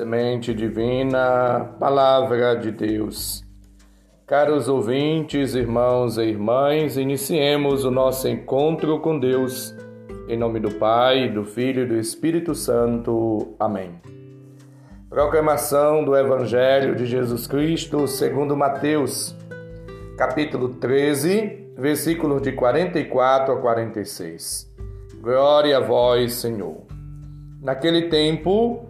Semente Divina, Palavra de Deus. Caros ouvintes, irmãos e irmãs, iniciemos o nosso encontro com Deus. Em nome do Pai, do Filho e do Espírito Santo. Amém. Proclamação do Evangelho de Jesus Cristo segundo Mateus, capítulo 13, versículos de 44 a 46. Glória a vós, Senhor. Naquele tempo,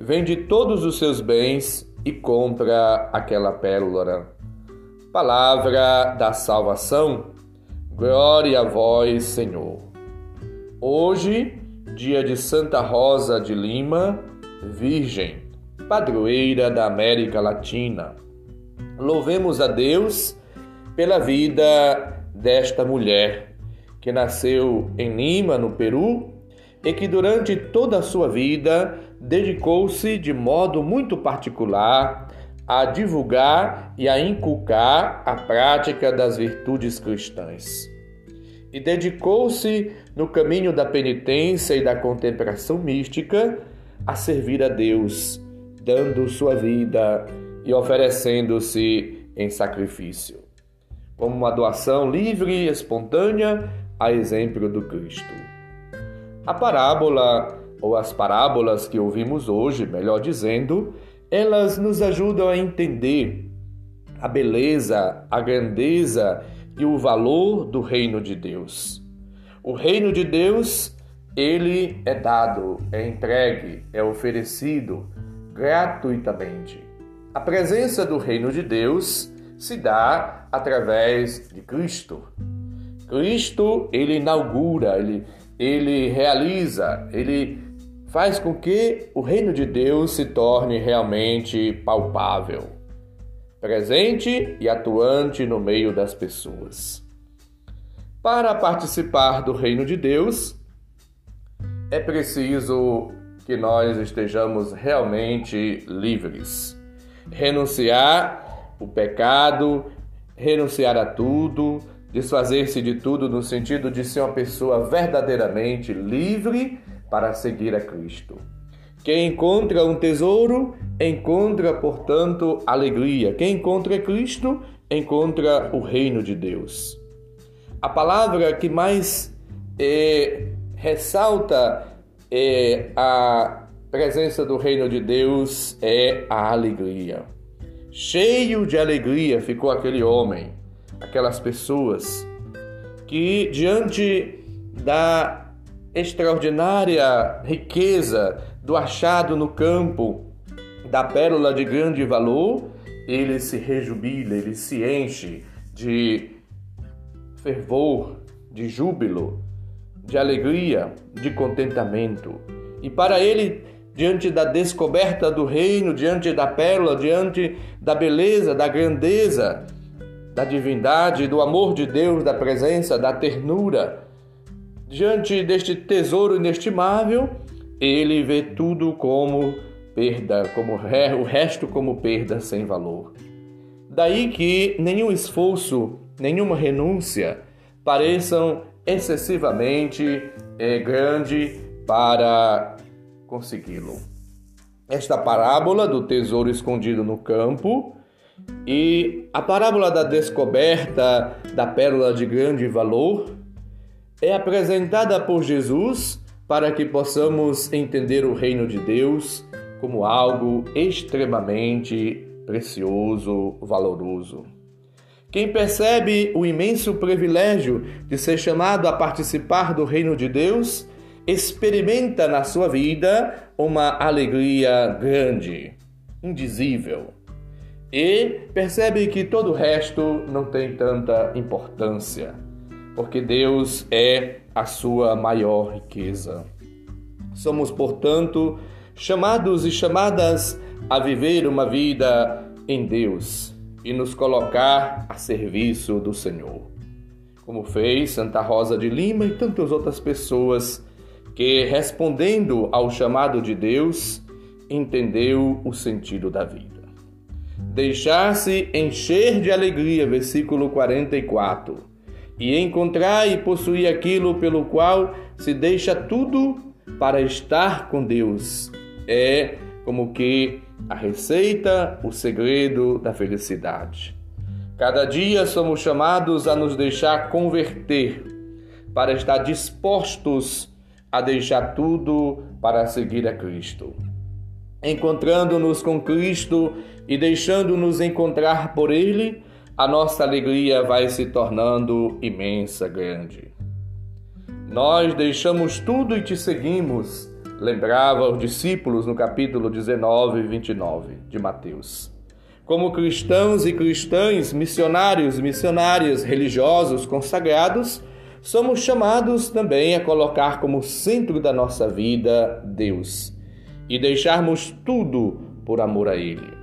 vende todos os seus bens e compra aquela pérola. Palavra da salvação, glória a vós, Senhor. Hoje, dia de Santa Rosa de Lima, Virgem, padroeira da América Latina. Louvemos a Deus pela vida desta mulher que nasceu em Lima, no Peru, e que durante toda a sua vida dedicou-se de modo muito particular a divulgar e a inculcar a prática das virtudes cristãs. E dedicou-se no caminho da penitência e da contemplação mística a servir a Deus, dando sua vida e oferecendo-se em sacrifício, como uma doação livre e espontânea, a exemplo do Cristo. A parábola, ou as parábolas que ouvimos hoje, melhor dizendo, elas nos ajudam a entender a beleza, a grandeza e o valor do reino de Deus. O reino de Deus, ele é dado, é entregue, é oferecido gratuitamente. A presença do reino de Deus se dá através de Cristo. Cristo, ele inaugura, ele ele realiza, ele faz com que o reino de Deus se torne realmente palpável, presente e atuante no meio das pessoas. Para participar do reino de Deus, é preciso que nós estejamos realmente livres. Renunciar o pecado, renunciar a tudo, Desfazer-se de tudo no sentido de ser uma pessoa verdadeiramente livre para seguir a Cristo. Quem encontra um tesouro, encontra, portanto, alegria. Quem encontra Cristo, encontra o reino de Deus. A palavra que mais é, ressalta é, a presença do reino de Deus é a alegria. Cheio de alegria ficou aquele homem aquelas pessoas que, diante da extraordinária riqueza do achado no campo, da pérola de grande valor, ele se rejubila, ele se enche de fervor, de júbilo, de alegria, de contentamento. E para ele, diante da descoberta do reino, diante da pérola, diante da beleza, da grandeza, da divindade, do amor de Deus, da presença, da ternura. Diante deste tesouro inestimável, ele vê tudo como perda, como o resto como perda sem valor. Daí que nenhum esforço, nenhuma renúncia pareçam excessivamente é, grande para consegui-lo. Esta parábola do tesouro escondido no campo e a parábola da descoberta da pérola de grande valor é apresentada por Jesus para que possamos entender o reino de Deus como algo extremamente precioso, valoroso. Quem percebe o imenso privilégio de ser chamado a participar do reino de Deus, experimenta na sua vida uma alegria grande, indizível e percebe que todo o resto não tem tanta importância, porque Deus é a sua maior riqueza. Somos, portanto, chamados e chamadas a viver uma vida em Deus e nos colocar a serviço do Senhor. Como fez Santa Rosa de Lima e tantas outras pessoas que, respondendo ao chamado de Deus, entendeu o sentido da vida. Deixar-se encher de alegria, versículo 44, e encontrar e possuir aquilo pelo qual se deixa tudo para estar com Deus. É como que a receita, o segredo da felicidade. Cada dia somos chamados a nos deixar converter, para estar dispostos a deixar tudo para seguir a Cristo. Encontrando-nos com Cristo e deixando-nos encontrar por Ele, a nossa alegria vai se tornando imensa, grande. Nós deixamos tudo e te seguimos, lembrava os discípulos no capítulo 19 e 29 de Mateus. Como cristãos e cristãs, missionários e missionárias, religiosos, consagrados, somos chamados também a colocar como centro da nossa vida Deus e deixarmos tudo por amor a Ele.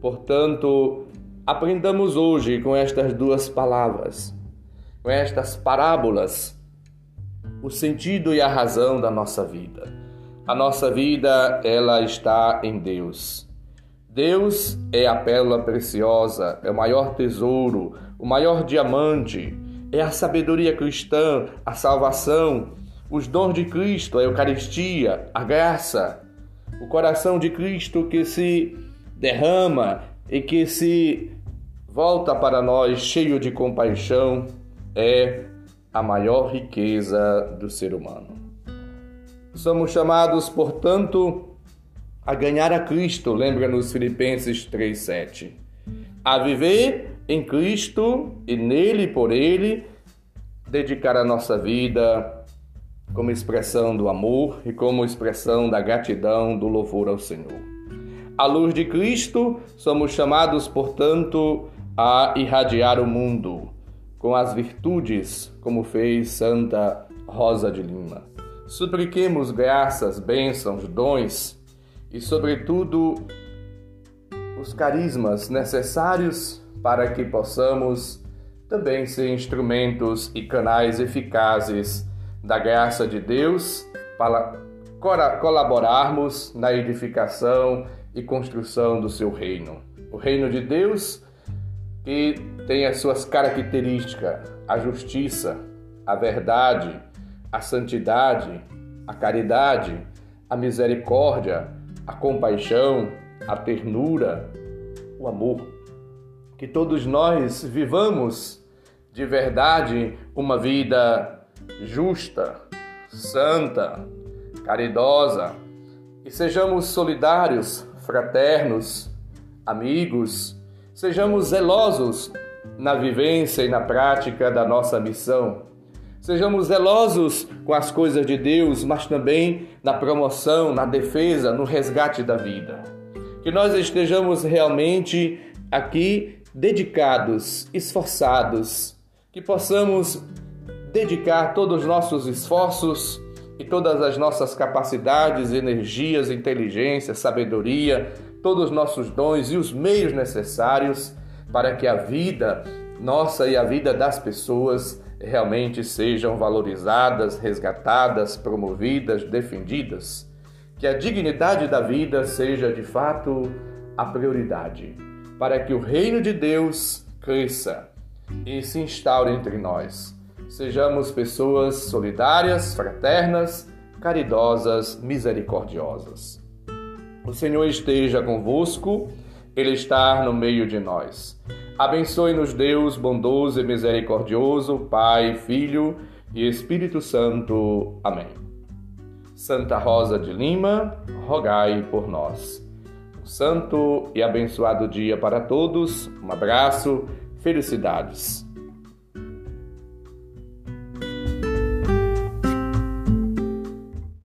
Portanto, aprendamos hoje com estas duas palavras, com estas parábolas, o sentido e a razão da nossa vida. A nossa vida, ela está em Deus. Deus é a pérola preciosa, é o maior tesouro, o maior diamante, é a sabedoria cristã, a salvação, os dons de Cristo, a Eucaristia, a graça, o coração de Cristo que se derrama e que se volta para nós cheio de compaixão é a maior riqueza do ser humano. Somos chamados, portanto, a ganhar a Cristo, lembra-nos Filipenses 3,7. A viver em Cristo e nele por ele, dedicar a nossa vida como expressão do amor e como expressão da gratidão, do louvor ao Senhor. À luz de Cristo, somos chamados, portanto, a irradiar o mundo com as virtudes, como fez Santa Rosa de Lima. Supliquemos graças, bênçãos, dons e, sobretudo, os carismas necessários para que possamos também ser instrumentos e canais eficazes da graça de Deus para colaborarmos na edificação e construção do seu reino. O reino de Deus que tem as suas características: a justiça, a verdade, a santidade, a caridade, a misericórdia, a compaixão, a ternura, o amor. Que todos nós vivamos de verdade uma vida justa, santa, caridosa e sejamos solidários, fraternos, amigos, sejamos zelosos na vivência e na prática da nossa missão Sejamos zelosos com as coisas de Deus, mas também na promoção, na defesa, no resgate da vida. Que nós estejamos realmente aqui dedicados, esforçados, que possamos dedicar todos os nossos esforços e todas as nossas capacidades, energias, inteligência, sabedoria, todos os nossos dons e os meios necessários para que a vida nossa e a vida das pessoas realmente sejam valorizadas, resgatadas, promovidas, defendidas. Que a dignidade da vida seja de fato a prioridade, para que o reino de Deus cresça e se instaure entre nós. Sejamos pessoas solidárias, fraternas, caridosas, misericordiosas. O Senhor esteja convosco, Ele está no meio de nós. Abençoe-nos, Deus bondoso e misericordioso, Pai, Filho e Espírito Santo. Amém. Santa Rosa de Lima, rogai por nós. Um santo e abençoado dia para todos. Um abraço, felicidades.